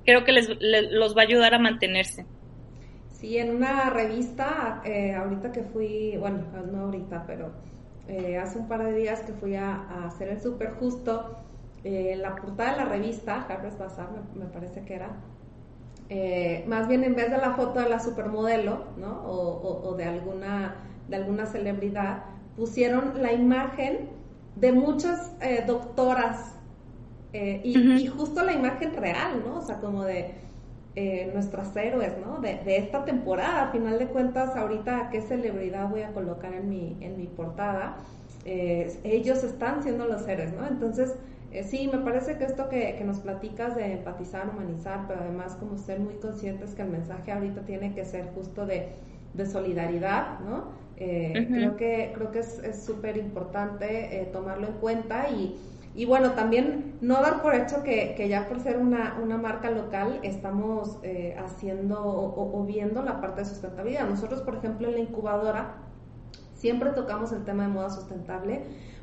creo que les, los va a ayudar a mantenerse. Sí, en una revista, eh, ahorita que fui, bueno, no ahorita, pero eh, hace un par de días que fui a, hacer el súper justo, la portada de la revista, Harper's Bazaar me parece que era, eh, más bien en vez de la foto de la supermodelo, ¿no? O, de, alguna, de alguna celebridad, pusieron la imagen de muchas eh, doctoras eh, y, justo la imagen real, ¿no? O sea, como de nuestras héroes, ¿no? De, esta temporada, a final de cuentas, ahorita qué celebridad voy a colocar en mi, en mi portada. ellos están siendo los héroes, ¿no? Entonces, eh, sí, me parece que esto que, nos platicas de empatizar, humanizar, pero además como ser muy conscientes que el mensaje ahorita tiene que ser justo de, solidaridad, ¿no? Eh, creo que creo que es súper importante eh, tomarlo en cuenta y, y, bueno, también no dar por hecho que, que ya por ser una, una marca local estamos haciendo o, o, viendo la parte de sustentabilidad. Nosotros, por ejemplo, en la incubadora siempre tocamos el tema de moda sustentable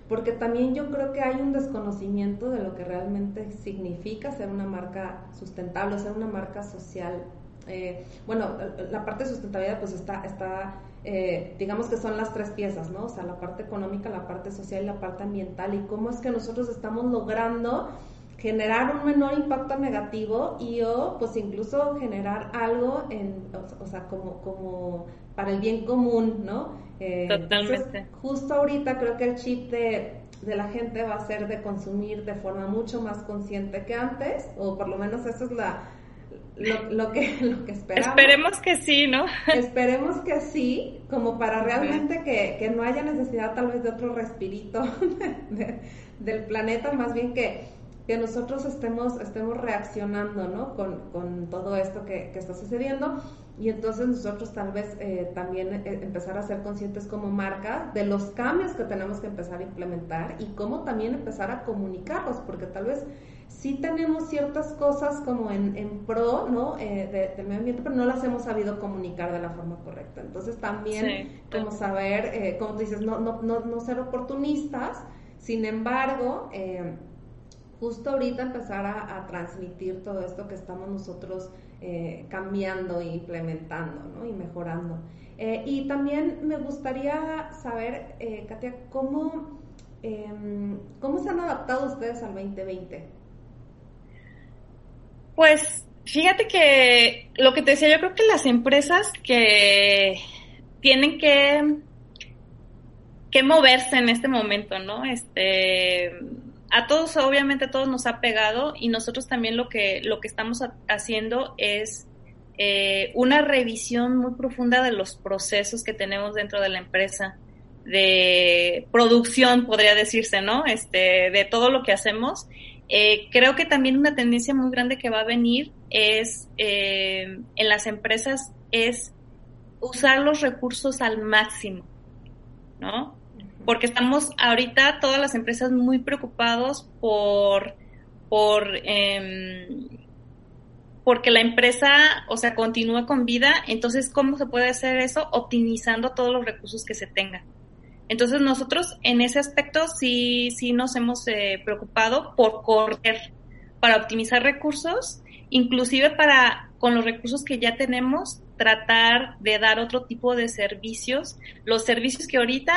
porque también yo creo que hay un desconocimiento de lo que realmente significa ser una marca sustentable, ser una marca social. Eh, bueno, la parte de sustentabilidad pues está, está eh, digamos que son las tres piezas, ¿no? O sea, la parte económica, la parte social y la parte ambiental y cómo es que nosotros estamos logrando generar un menor impacto negativo y o pues incluso generar algo en, o, sea, como, como para el bien común, ¿no? Eh, Totalmente. justo ahorita creo que el chip de, la gente va a ser de consumir de forma mucho más consciente que antes, o por lo menos eso es la, lo, que, lo que esperamos. Esperemos que sí, ¿no? Esperemos que sí, como para realmente que, que, no haya necesidad tal vez de otro respirito del planeta, más bien que, que nosotros estemos, estemos reaccionando ¿no? con, con todo esto que, que está sucediendo y entonces nosotros tal vez eh, también eh, empezar a ser conscientes como marca de los cambios que tenemos que empezar a implementar y cómo también empezar a comunicarlos, porque tal vez sí tenemos ciertas cosas como en, en pro ¿no? Eh, del medio ambiente, pero no las hemos sabido comunicar de la forma correcta. Entonces también como saber, como tú dices, no, no, no, no ser oportunistas, sin embargo, justo ahorita empezar a, a transmitir todo esto que estamos nosotros eh, cambiando e implementando ¿no? y mejorando. Eh, y también me gustaría saber, eh, Katia, ¿cómo, em, ¿cómo se han adaptado ustedes al 2020? Pues fíjate que lo que te decía, yo creo que las empresas que tienen que, que moverse en este momento, ¿no? Este a todos, obviamente a todos nos ha pegado y nosotros también lo que, lo que estamos haciendo es eh, una revisión muy profunda de los procesos que tenemos dentro de la empresa. de producción, podría decirse, ¿no? Este, de todo lo que hacemos. Eh, creo que también una tendencia muy grande que va a venir es eh, en las empresas es usar los recursos al máximo, ¿no? Porque estamos ahorita todas las empresas muy preocupados por, por em, porque la empresa, o sea, continúa con vida. Entonces, ¿cómo se puede hacer eso? Optimizando todos los recursos que se tengan. Entonces, nosotros en ese aspecto sí, sí nos hemos eh, preocupado por correr para optimizar recursos, inclusive para, con los recursos que ya tenemos, tratar de dar otro tipo de servicios, los servicios que ahorita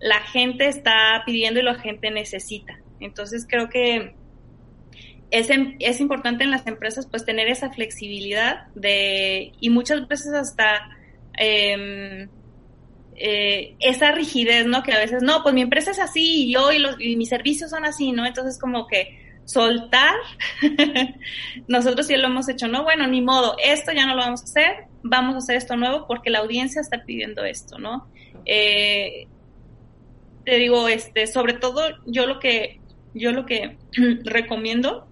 la gente está pidiendo y la gente necesita. Entonces, creo que es, em, es importante en las empresas pues tener esa flexibilidad de, y muchas veces hasta eh, eh, esa rigidez, ¿no? Que a veces, no, pues mi empresa es así y yo y, los, y mis servicios son así, ¿no? Entonces como que soltar, nosotros sí lo hemos hecho, no, bueno, ni modo, esto ya no lo vamos a hacer, vamos a hacer esto nuevo porque la audiencia está pidiendo esto, ¿no? Eh, te digo, este, sobre todo yo lo que, yo lo que recomiendo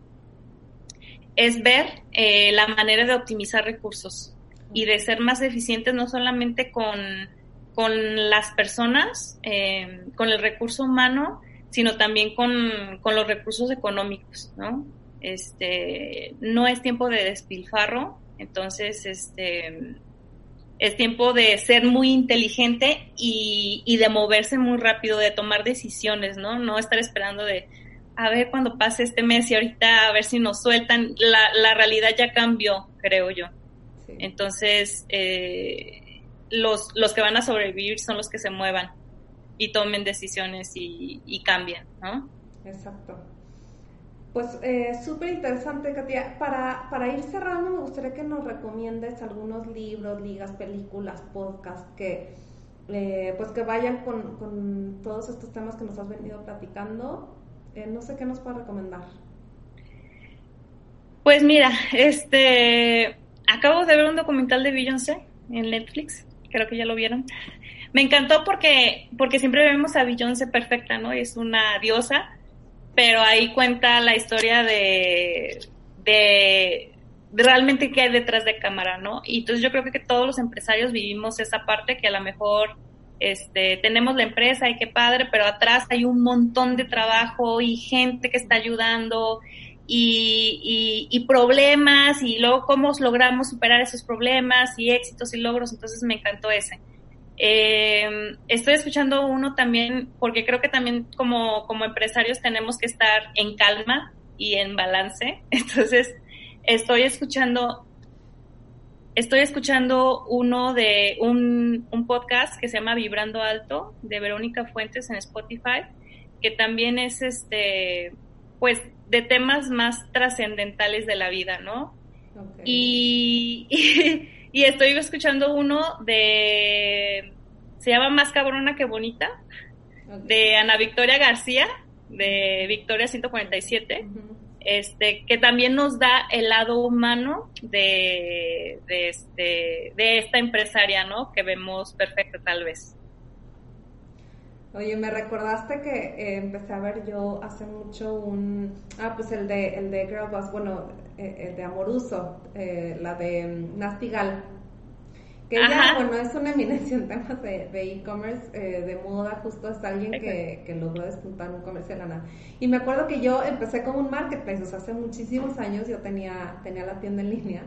es ver eh, la manera de optimizar recursos y de ser más eficientes no solamente con, con las personas, eh, con el recurso humano, sino también con, los recursos económicos, ¿no? Este, no es tiempo de despilfarro, entonces, este, es tiempo de ser muy inteligente y, y de moverse muy rápido, de tomar decisiones, ¿no? No estar esperando de, a ver cuando pase este mes y ahorita a ver si nos sueltan. La, la realidad ya cambió, creo yo. Entonces, eh, los, los que van a sobrevivir son los que se muevan y tomen decisiones y, y cambien, ¿no? Exacto. Pues eh, súper interesante, Katia. Para, para ir cerrando, me gustaría que nos recomiendes algunos libros, ligas, películas, podcasts que, eh, pues que vayan con, con todos estos temas que nos has venido platicando eh, no sé qué nos puede recomendar. Pues mira, este, acabo de ver un documental de Beyoncé en Netflix, creo que ya lo vieron. Me encantó porque, porque siempre vemos a Beyoncé perfecta, ¿no? Es una diosa, pero ahí cuenta la historia de, de, realmente qué hay detrás de cámara, ¿no? Y entonces yo creo que todos los empresarios vivimos esa parte que a lo mejor este, tenemos la empresa y qué padre, pero atrás hay un montón de trabajo y gente que está ayudando y, y, problemas y luego cómo logramos superar esos problemas y éxitos y logros, entonces me encantó ese. Eh, estoy escuchando uno también, porque creo que también como, como empresarios tenemos que estar en calma y en balance, entonces estoy escuchando Estoy escuchando uno de un, podcast que se llama Vibrando Alto de Verónica Fuentes en Spotify, que también es este, pues, de temas más trascendentales de la vida, ¿no? Y, y, estoy escuchando uno de, se llama Más cabrona que bonita, de Ana Victoria García, de Victoria 147 este, que también nos da el lado humano de, de, este, de esta empresaria, ¿no? Que vemos perfecta tal vez. Oye, me recordaste que eh, empecé a ver yo hace mucho un... Ah, pues el de, el de Girl Boss, bueno, eh, el de Amoruso, eh, la de mm, Nastigal que ella, bueno, es una eminencia en temas de e-commerce, eh, de moda, justo es alguien que, que, logró despuntar un comercio de la nada. Y me acuerdo que yo empecé como un marketplace, o sea, hace muchísimos años yo tenía, tenía la tienda en línea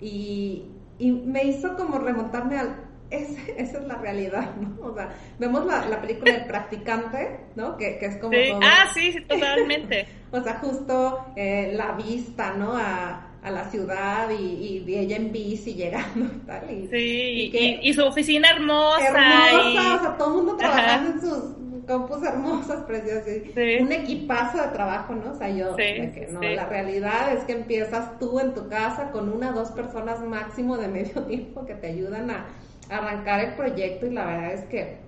y, y me hizo como remontarme al, ese, esa es la realidad, ¿no? O sea, vemos la, la película El Practicante, ¿no? Que, que es como... Sí. Ah, sí, sí, totalmente. o sea, justo eh, la vista, ¿no? A, a la ciudad y, y, ella en bici llegando y tal. Y, sí, y, su oficina hermosa. Hermosa, o sea, todo el mundo trabajando en sus campus hermosas, preciosas. Un equipazo de trabajo, ¿no? O sea, yo, que no, la realidad es que empiezas tú en tu casa con una o dos personas máximo de medio tiempo que te ayudan a arrancar el proyecto y la verdad es que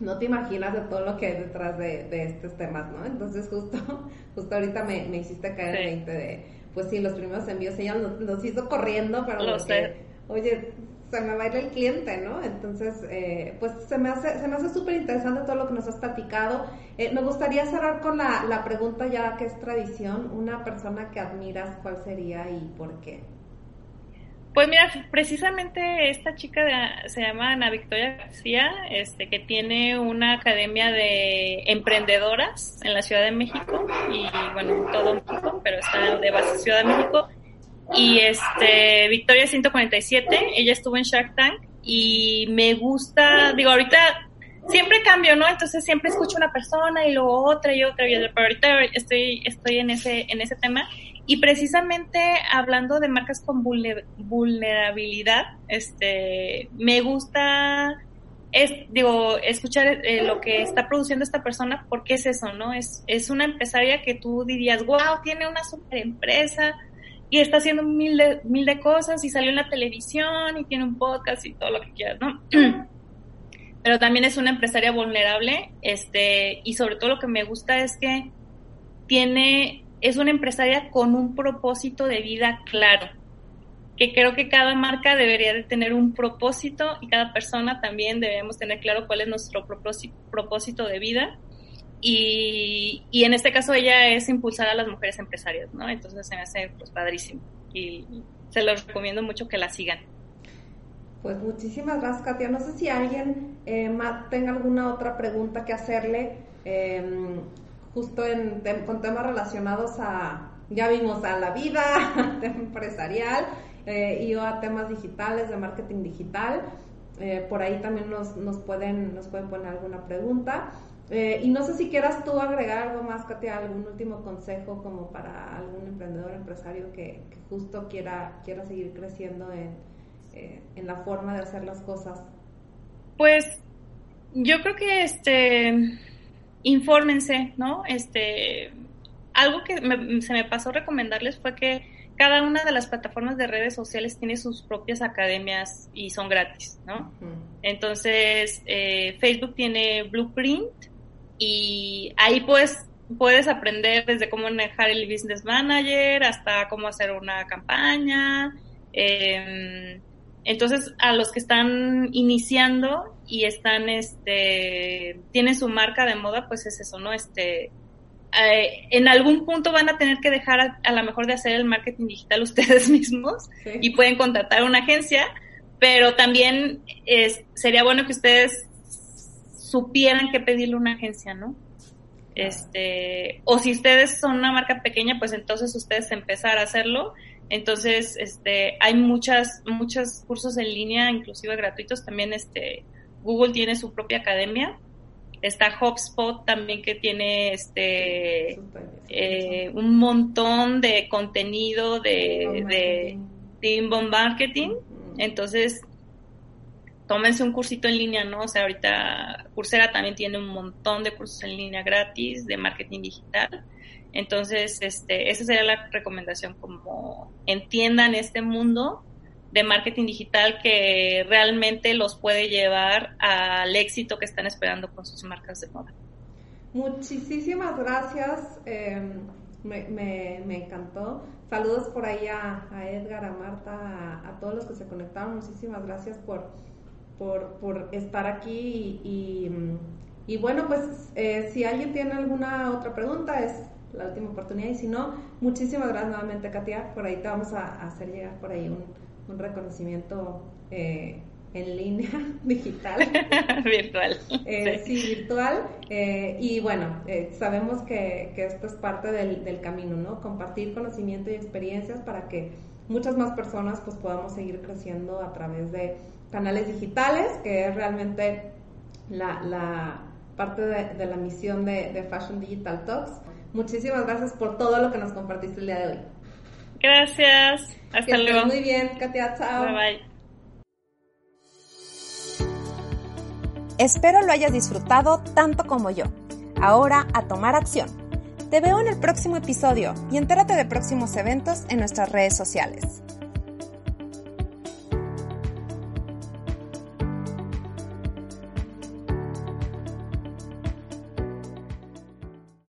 no te imaginas de todo lo que hay detrás de, de estos temas, ¿no? Entonces justo, justo ahorita me, me hiciste caer en 20 de pues sí, los primeros envíos ella los, hizo corriendo, pero oye, se me baila el cliente, ¿no? Entonces, eh, pues se me hace se me hace súper interesante todo lo que nos has platicado. Eh, me gustaría cerrar con la, la pregunta ya que es tradición, una persona que admiras, ¿cuál sería y por qué? Pues mira, precisamente esta chica se llama Ana Victoria García, este, que tiene una academia de emprendedoras en la Ciudad de México y bueno, todo México, pero está de base Ciudad de México. Y este, Victoria 147, ella estuvo en Shark Tank y me gusta, digo, ahorita siempre cambio, ¿no? Entonces siempre escucho una persona y luego otra y otra, y otra pero ahorita estoy, estoy en ese, en ese tema y precisamente hablando de marcas con vulnerabilidad, este, me gusta es, digo, escuchar eh, lo que está produciendo esta persona, porque es eso, ¿no? Es, es una empresaria que tú dirías, wow, tiene una super empresa y está haciendo mil de, mil de cosas y salió en la televisión y tiene un podcast y todo lo que quieras, ¿no? Pero también es una empresaria vulnerable, este, y sobre todo lo que me gusta es que tiene es una empresaria con un propósito de vida claro, que creo que cada marca debería de tener un propósito y cada persona también debemos tener claro cuál es nuestro propósito de vida. Y, y en este caso ella es impulsar a las mujeres empresarias, ¿no? Entonces se me hace pues padrísimo y se los recomiendo mucho que la sigan. Pues muchísimas gracias, Katia. No sé si alguien eh, tenga alguna otra pregunta que hacerle. Eh, justo en, con temas relacionados a, ya vimos, a la vida, empresarial eh, y a temas digitales, de marketing digital. Eh, por ahí también nos, nos, pueden, nos pueden poner alguna pregunta. Eh, y no sé si quieras tú agregar algo más, Katia, algún último consejo como para algún emprendedor, empresario que, que justo quiera, quiera seguir creciendo en, en la forma de hacer las cosas. Pues yo creo que este infórmense, ¿no? Este, algo que se me pasó recomendarles fue que cada una de las plataformas de redes sociales tiene sus propias academias y son gratis, ¿no? Entonces, eh, Facebook tiene Blueprint y ahí pues puedes aprender desde cómo manejar el Business Manager hasta cómo hacer una campaña. Eh, entonces, a los que están iniciando y están, este, tienen su marca de moda, pues es eso, ¿no? Este, eh, en algún punto van a tener que dejar a, lo mejor de hacer el marketing digital ustedes mismos y pueden contratar una agencia, pero también es, sería bueno que ustedes supieran qué pedirle a una agencia, ¿no? Este, o si ustedes son una marca pequeña, pues entonces ustedes empezar a hacerlo entonces, este, hay muchas, muchos cursos en línea, inclusive gratuitos. También, este, Google tiene su propia academia. Está HubSpot también que tiene, este, eh, un montón de contenido de, de, de inbound marketing. Entonces, tómense un cursito en línea, ¿no? O sea, ahorita Coursera también tiene un montón de cursos en línea gratis de marketing digital. Entonces, este, esa sería la recomendación, como entiendan este mundo de marketing digital que realmente los puede llevar al éxito que están esperando con sus marcas de moda. Muchísimas gracias, em, me, encantó. Saludos por ahí a, Edgar, a Marta, a, todos los que se conectaron. Muchísimas gracias por, por, estar aquí y, y, bueno, pues eh, si alguien tiene alguna otra pregunta es la última oportunidad. Y si no, muchísimas gracias nuevamente, Katia. Por ahí te vamos a, hacer llegar por ahí un, reconocimiento eh, en línea, digital. virtual. Eh, sí. virtual. Eh, y bueno, sabemos que, que, esto es parte del, del, camino, ¿no? Compartir conocimiento y experiencias para que muchas más personas pues podamos seguir creciendo a través de canales digitales, que es realmente la, la parte de, de, la misión de, de Fashion Digital Talks. Muchísimas gracias por todo lo que nos compartiste el día de hoy. Gracias. Hasta luego. Muy bien, Katia. Chao. Bye bye. Espero lo hayas disfrutado tanto como yo. Ahora a tomar acción. Te veo en el próximo episodio y entérate de próximos eventos en nuestras redes sociales.